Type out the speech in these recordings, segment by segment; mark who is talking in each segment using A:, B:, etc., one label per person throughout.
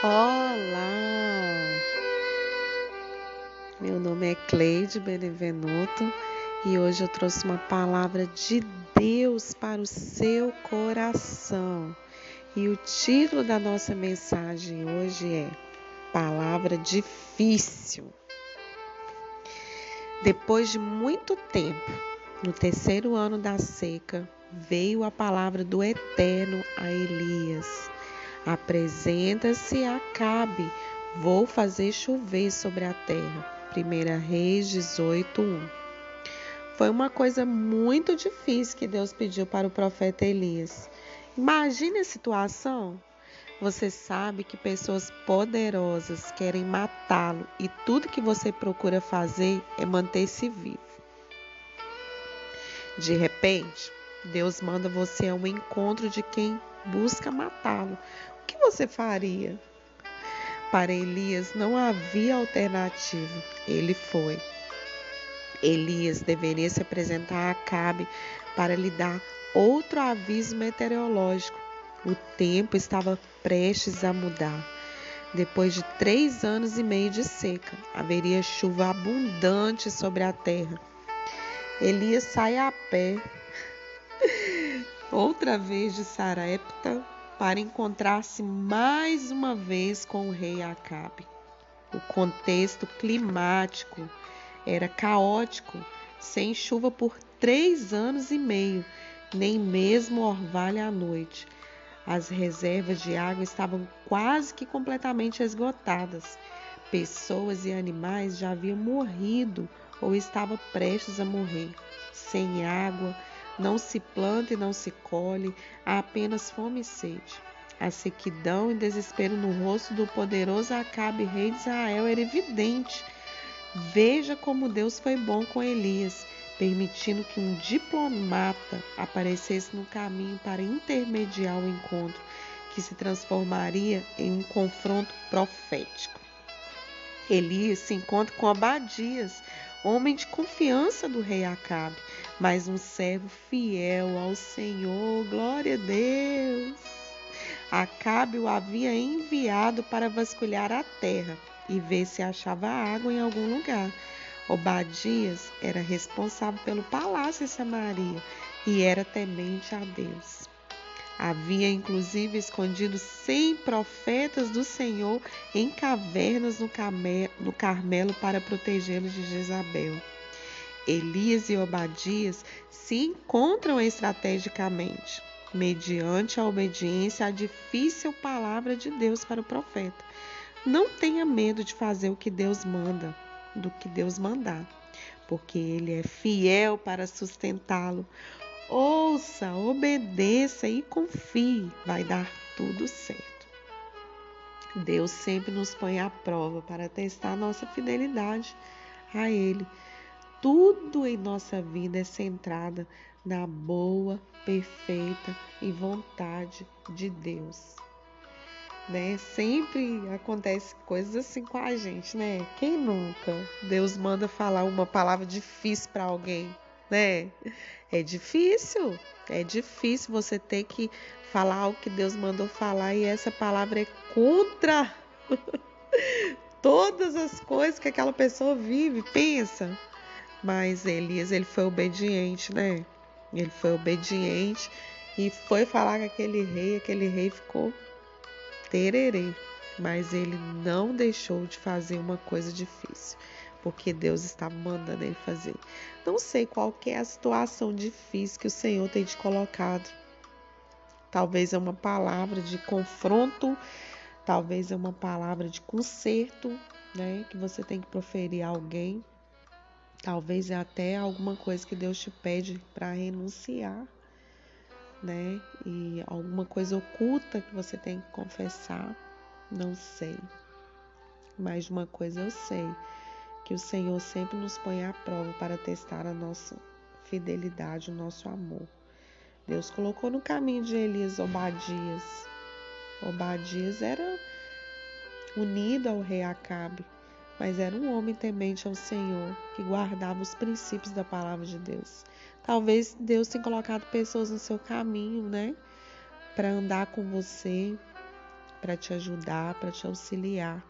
A: Olá! Meu nome é Cleide Benevenuto e hoje eu trouxe uma palavra de Deus para o seu coração. E o título da nossa mensagem hoje é Palavra Difícil. Depois de muito tempo, no terceiro ano da seca, veio a palavra do Eterno a Elias Apresenta-se Acabe, vou fazer chover sobre a terra. 1 Reis 18, 1. Foi uma coisa muito difícil que Deus pediu para o profeta Elias. Imagine a situação. Você sabe que pessoas poderosas querem matá-lo e tudo que você procura fazer é manter-se vivo. De repente, Deus manda você ao encontro de quem busca matá-lo, que você faria? Para Elias não havia alternativa. Ele foi. Elias deveria se apresentar a Acabe para lhe dar outro aviso meteorológico. O tempo estava prestes a mudar. Depois de três anos e meio de seca, haveria chuva abundante sobre a terra. Elias sai a pé, outra vez de Sarepta para encontrar-se mais uma vez com o rei Acabe. O contexto climático era caótico, sem chuva por três anos e meio, nem mesmo orvalho à noite. As reservas de água estavam quase que completamente esgotadas. Pessoas e animais já haviam morrido ou estavam prestes a morrer. Sem água, não se planta e não se colhe, há apenas fome e sede. A sequidão e desespero no rosto do poderoso Acabe, rei de Israel, era evidente. Veja como Deus foi bom com Elias, permitindo que um diplomata aparecesse no caminho para intermediar o encontro, que se transformaria em um confronto profético. Elias se encontra com Abadias, homem de confiança do rei Acabe, mas um servo fiel ao Senhor. Glória a Deus! Acabe o havia enviado para vasculhar a terra e ver se achava água em algum lugar. Obadias era responsável pelo palácio em Samaria e era temente a Deus. Havia inclusive escondido cem profetas do Senhor em cavernas no, Carmelo para protegê-los de Jezabel. Elias e Obadias se encontram estrategicamente, mediante a obediência à difícil palavra de Deus para o profeta. Não tenha medo de fazer o que Deus manda, do que Deus mandar, porque Ele é fiel para sustentá-lo. Ouça, obedeça e confie, vai dar tudo certo. Deus sempre nos põe à prova para testar nossa fidelidade a Ele. Tudo em nossa vida é centrada na boa, perfeita e vontade de Deus. Né? Sempre acontece coisas assim com a gente, né? Quem nunca? Deus manda falar uma palavra difícil para alguém, né? É difícil, é difícil você ter que falar o que Deus mandou falar e essa palavra é contra todas as coisas que aquela pessoa vive, pensa. Mas Elias, ele foi obediente, né? Ele foi obediente e foi falar com aquele rei, aquele rei ficou tererê, mas ele não deixou de fazer uma coisa difícil porque Deus está mandando ele fazer. Não sei qual é a situação difícil que o Senhor tem te colocado. Talvez é uma palavra de confronto, talvez é uma palavra de conserto, né, que você tem que proferir a alguém. Talvez é até alguma coisa que Deus te pede para renunciar, né? E alguma coisa oculta que você tem que confessar, não sei. Mas uma coisa eu sei, que o Senhor sempre nos põe à prova para testar a nossa fidelidade, o nosso amor. Deus colocou no caminho de Elias Obadias. Obadias era unido ao rei Acabe, mas era um homem temente ao Senhor, que guardava os princípios da palavra de Deus. Talvez Deus tenha colocado pessoas no seu caminho, né? Para andar com você, para te ajudar, para te auxiliar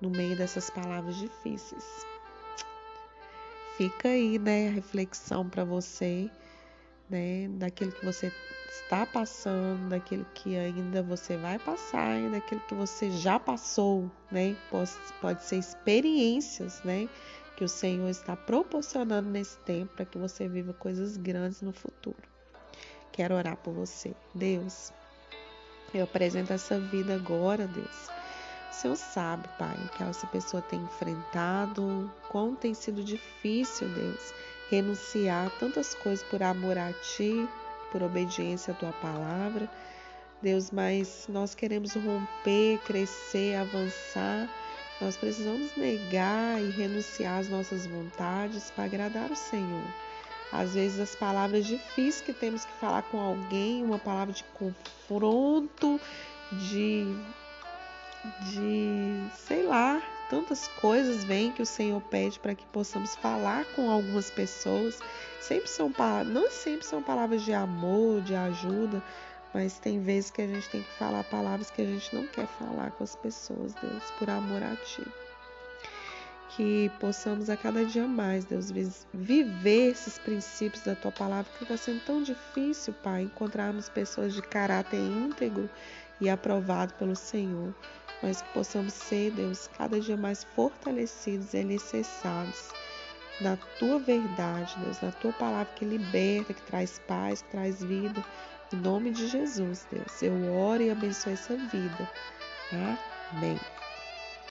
A: no meio dessas palavras difíceis. Fica aí, né, a reflexão para você, né, daquilo que você está passando, daquilo que ainda você vai passar, e daquilo que você já passou, né? Pode, pode ser experiências, né? Que o Senhor está proporcionando nesse tempo para que você viva coisas grandes no futuro. Quero orar por você. Deus, eu apresento essa vida agora, Deus. O Senhor sabe, Pai, que essa pessoa tem enfrentado, quão tem sido difícil, Deus, renunciar a tantas coisas por amor a Ti, por obediência à tua palavra. Deus, mas nós queremos romper, crescer, avançar. Nós precisamos negar e renunciar às nossas vontades para agradar o Senhor. Às vezes as palavras difíceis que temos que falar com alguém, uma palavra de confronto, de de sei lá, tantas coisas vêm que o Senhor pede para que possamos falar com algumas pessoas. Sempre são não sempre são palavras de amor, de ajuda, mas tem vezes que a gente tem que falar palavras que a gente não quer falar com as pessoas, Deus, por amor a Ti. Que possamos a cada dia mais, Deus, viver esses princípios da Tua palavra, que está sendo tão difícil, Pai, encontrarmos pessoas de caráter íntegro e aprovado pelo Senhor mas que possamos ser, Deus, cada dia mais fortalecidos e alicerçados na tua verdade, Deus, na tua palavra que liberta, que traz paz, que traz vida. Em nome de Jesus, Deus, eu oro e abençoo essa vida. Amém.